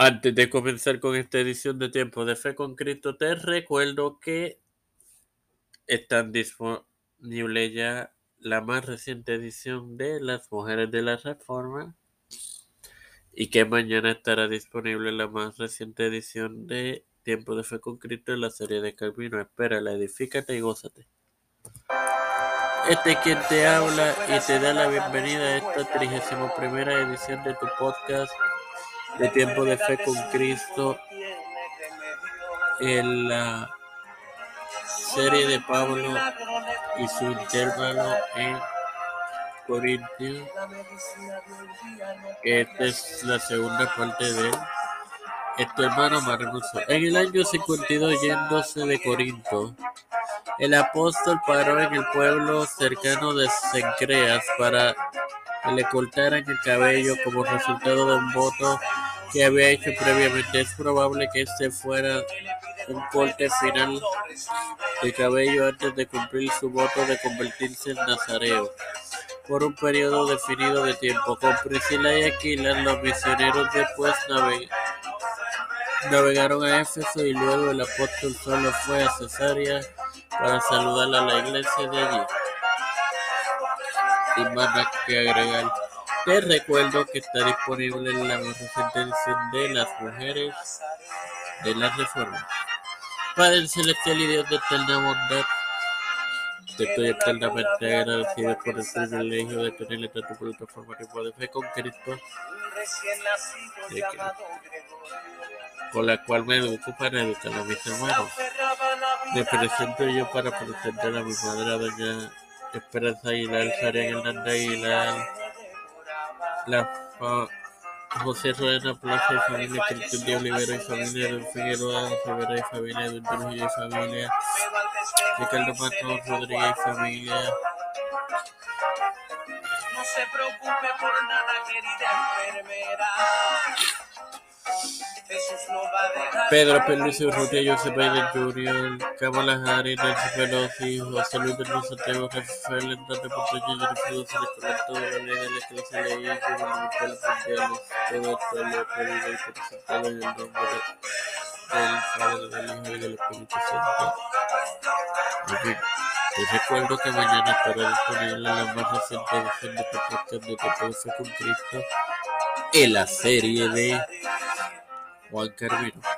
Antes de comenzar con esta edición de Tiempo de Fe con Cristo, te recuerdo que están disponibles ya la más reciente edición de Las Mujeres de la Reforma y que mañana estará disponible la más reciente edición de Tiempo de Fe con Cristo en la serie de Calvino. Espérala, edifícate y gózate. Este es quien te habla y te da la bienvenida a esta 31 primera edición de tu podcast de tiempo de fe con Cristo en la serie de Pablo y su intervalo en Corintios. Esta es la segunda parte de esto hermano Marnoso. En el año 52 yéndose de Corinto, el apóstol paró en el pueblo cercano de Cencreas para le cortaran el cabello como resultado de un voto que había hecho previamente. Es probable que este fuera un corte final de cabello antes de cumplir su voto de convertirse en nazareo por un periodo definido de tiempo. Con Priscila y Aquila, los misioneros después navegaron a Éfeso y luego el apóstol solo fue a Cesarea para saludar a la iglesia de allí. Sin más nada que agregar. Te recuerdo que está disponible en la edición de Las Mujeres de la Reforma. Padre Celestial y Dios de eterna bondad, te estoy eternamente agradecido por el privilegio de tener esta tu plataforma de fe con Cristo, con la cual me educo para educar a mis hermanos. Me presento yo para presentar a mi madre, doña Esperanza Aguilar, Sarian Hernández Aguilar, la José Rueda Plaza y familia, Cristian de Olivera y familia, Don Figueroa Rivera y familia, Don Trujillo y familia, Ricardo Matos Rodríguez y familia. No se preocupe por nada, querida enfermera. Pedro Pérez Urrutia, José Jr., Kamala Harris, Nancy Pelosi, José Luis Santiago, Rafael Hernández Porteño, Jennifer González la ley de la clase ley y del Padre, del Hijo y del Espíritu Santo. Les recuerdo que mañana estará disponible la más reciente edición de podcast de con Cristo en la serie de Juan Carvino.